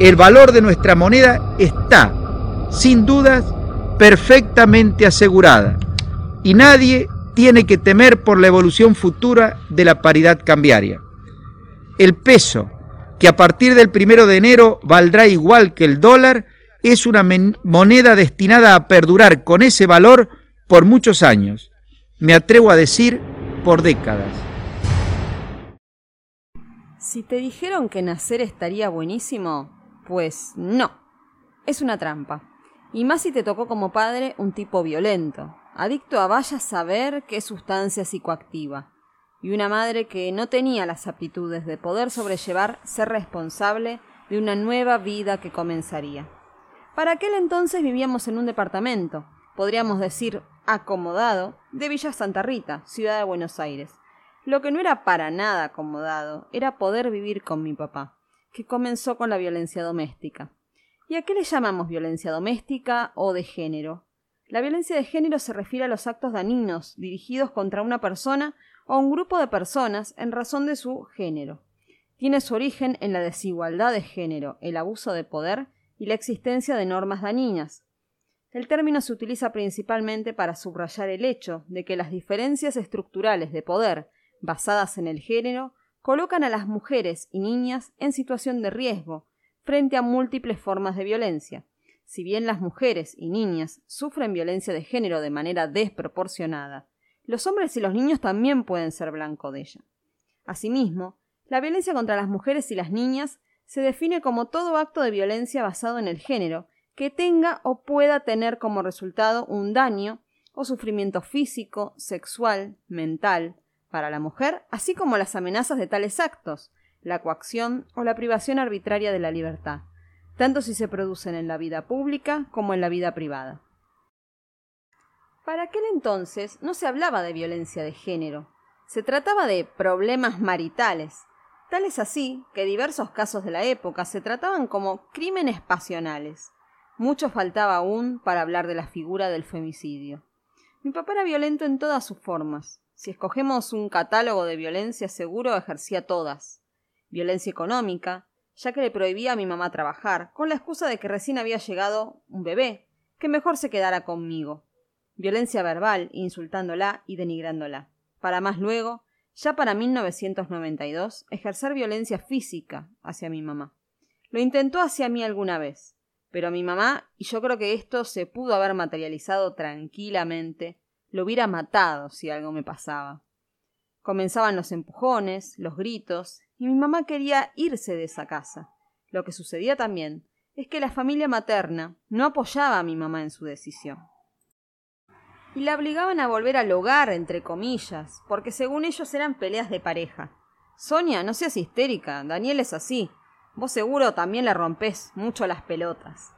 el valor de nuestra moneda está, sin dudas, perfectamente asegurada y nadie tiene que temer por la evolución futura de la paridad cambiaria. El peso, que a partir del primero de enero valdrá igual que el dólar, es una moneda destinada a perdurar con ese valor por muchos años, me atrevo a decir por décadas. Si te dijeron que nacer estaría buenísimo, pues no, es una trampa. Y más si te tocó como padre un tipo violento, adicto a vaya saber qué sustancia psicoactiva, y una madre que no tenía las aptitudes de poder sobrellevar ser responsable de una nueva vida que comenzaría. Para aquel entonces vivíamos en un departamento, podríamos decir acomodado, de Villa Santa Rita, ciudad de Buenos Aires. Lo que no era para nada acomodado era poder vivir con mi papá, que comenzó con la violencia doméstica. ¿Y a qué le llamamos violencia doméstica o de género? La violencia de género se refiere a los actos dañinos dirigidos contra una persona o un grupo de personas en razón de su género. Tiene su origen en la desigualdad de género, el abuso de poder y la existencia de normas dañinas. El término se utiliza principalmente para subrayar el hecho de que las diferencias estructurales de poder basadas en el género colocan a las mujeres y niñas en situación de riesgo frente a múltiples formas de violencia. Si bien las mujeres y niñas sufren violencia de género de manera desproporcionada, los hombres y los niños también pueden ser blanco de ella. Asimismo, la violencia contra las mujeres y las niñas se define como todo acto de violencia basado en el género que tenga o pueda tener como resultado un daño o sufrimiento físico, sexual, mental, para la mujer, así como las amenazas de tales actos, la coacción o la privación arbitraria de la libertad, tanto si se producen en la vida pública como en la vida privada. Para aquel entonces no se hablaba de violencia de género, se trataba de problemas maritales, Tal es así que diversos casos de la época se trataban como crímenes pasionales. Mucho faltaba aún para hablar de la figura del femicidio. Mi papá era violento en todas sus formas. Si escogemos un catálogo de violencia seguro ejercía todas. Violencia económica, ya que le prohibía a mi mamá trabajar, con la excusa de que recién había llegado un bebé, que mejor se quedara conmigo. Violencia verbal, insultándola y denigrándola. Para más luego ya para 1992, ejercer violencia física hacia mi mamá. Lo intentó hacia mí alguna vez, pero mi mamá, y yo creo que esto se pudo haber materializado tranquilamente, lo hubiera matado si algo me pasaba. Comenzaban los empujones, los gritos, y mi mamá quería irse de esa casa. Lo que sucedía también es que la familia materna no apoyaba a mi mamá en su decisión y la obligaban a volver al hogar, entre comillas, porque según ellos eran peleas de pareja. Sonia, no seas histérica, Daniel es así. Vos seguro también le rompés mucho las pelotas.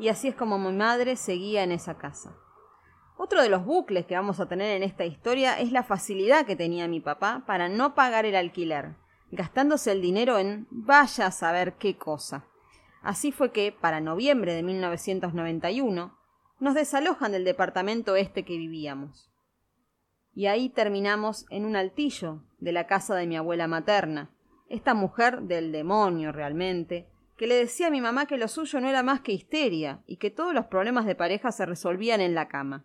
Y así es como mi madre seguía en esa casa. Otro de los bucles que vamos a tener en esta historia es la facilidad que tenía mi papá para no pagar el alquiler, gastándose el dinero en vaya a saber qué cosa. Así fue que, para noviembre de 1991, nos desalojan del departamento este que vivíamos. Y ahí terminamos en un altillo de la casa de mi abuela materna, esta mujer del demonio realmente, que le decía a mi mamá que lo suyo no era más que histeria y que todos los problemas de pareja se resolvían en la cama.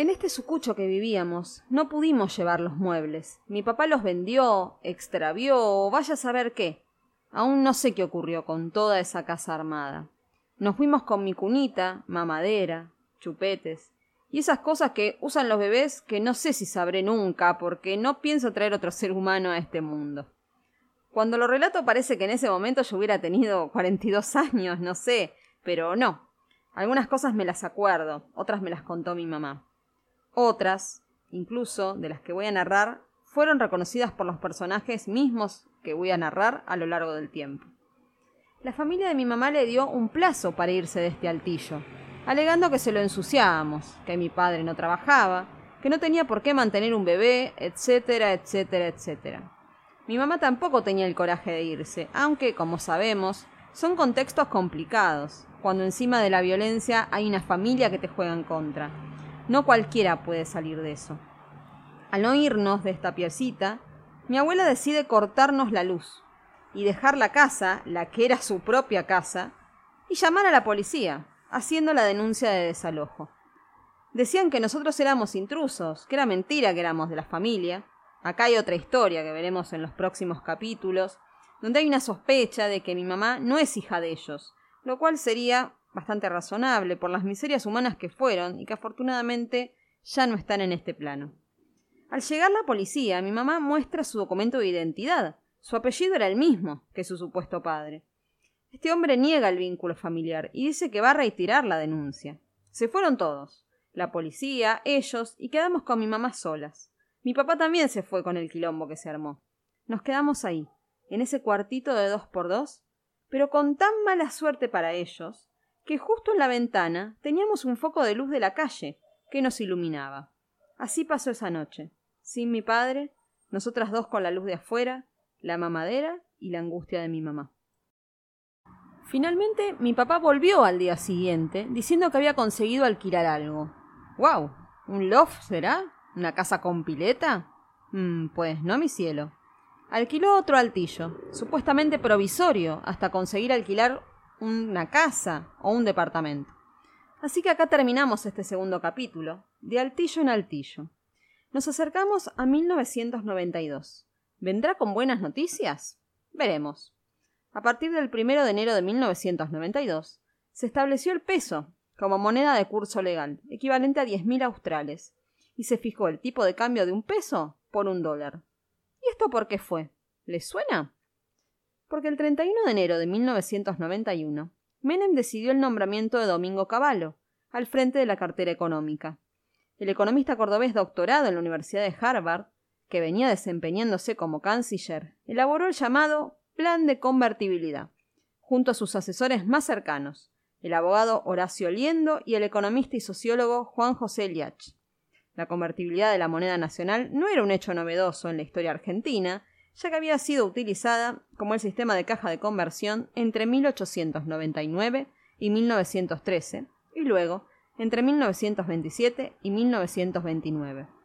En este sucucho que vivíamos no pudimos llevar los muebles. Mi papá los vendió, extravió o vaya a saber qué. Aún no sé qué ocurrió con toda esa casa armada. Nos fuimos con mi cunita, mamadera, chupetes y esas cosas que usan los bebés que no sé si sabré nunca porque no pienso traer otro ser humano a este mundo. Cuando lo relato parece que en ese momento yo hubiera tenido 42 años, no sé, pero no. Algunas cosas me las acuerdo, otras me las contó mi mamá. Otras, incluso de las que voy a narrar, fueron reconocidas por los personajes mismos que voy a narrar a lo largo del tiempo. La familia de mi mamá le dio un plazo para irse de este altillo, alegando que se lo ensuciábamos, que mi padre no trabajaba, que no tenía por qué mantener un bebé, etcétera, etcétera, etcétera. Mi mamá tampoco tenía el coraje de irse, aunque, como sabemos, son contextos complicados, cuando encima de la violencia hay una familia que te juega en contra. No cualquiera puede salir de eso. Al no irnos de esta piecita, mi abuela decide cortarnos la luz, y dejar la casa, la que era su propia casa, y llamar a la policía, haciendo la denuncia de desalojo. Decían que nosotros éramos intrusos, que era mentira que éramos de la familia. Acá hay otra historia que veremos en los próximos capítulos, donde hay una sospecha de que mi mamá no es hija de ellos, lo cual sería bastante razonable por las miserias humanas que fueron y que afortunadamente ya no están en este plano. Al llegar la policía, mi mamá muestra su documento de identidad. Su apellido era el mismo que su supuesto padre. Este hombre niega el vínculo familiar y dice que va a retirar la denuncia. Se fueron todos, la policía, ellos, y quedamos con mi mamá solas. Mi papá también se fue con el quilombo que se armó. Nos quedamos ahí, en ese cuartito de dos por dos, pero con tan mala suerte para ellos, que justo en la ventana teníamos un foco de luz de la calle que nos iluminaba. Así pasó esa noche, sin mi padre, nosotras dos con la luz de afuera, la mamadera y la angustia de mi mamá. Finalmente, mi papá volvió al día siguiente diciendo que había conseguido alquilar algo. ¡Wow! ¿Un loft será? ¿Una casa con pileta? Mm, pues no, mi cielo. Alquiló otro altillo, supuestamente provisorio, hasta conseguir alquilar una casa o un departamento. Así que acá terminamos este segundo capítulo, de altillo en altillo. Nos acercamos a 1992. ¿Vendrá con buenas noticias? Veremos. A partir del 1 de enero de 1992, se estableció el peso como moneda de curso legal, equivalente a 10.000 australes, y se fijó el tipo de cambio de un peso por un dólar. ¿Y esto por qué fue? ¿Les suena? Porque el 31 de enero de 1991, Menem decidió el nombramiento de Domingo Cavallo al frente de la cartera económica. El economista cordobés doctorado en la Universidad de Harvard, que venía desempeñándose como canciller, elaboró el llamado Plan de Convertibilidad, junto a sus asesores más cercanos, el abogado Horacio Liendo y el economista y sociólogo Juan José Liach. La convertibilidad de la moneda nacional no era un hecho novedoso en la historia argentina, ya que había sido utilizada como el sistema de caja de conversión entre 1899 y 1913, y luego entre 1927 y 1929.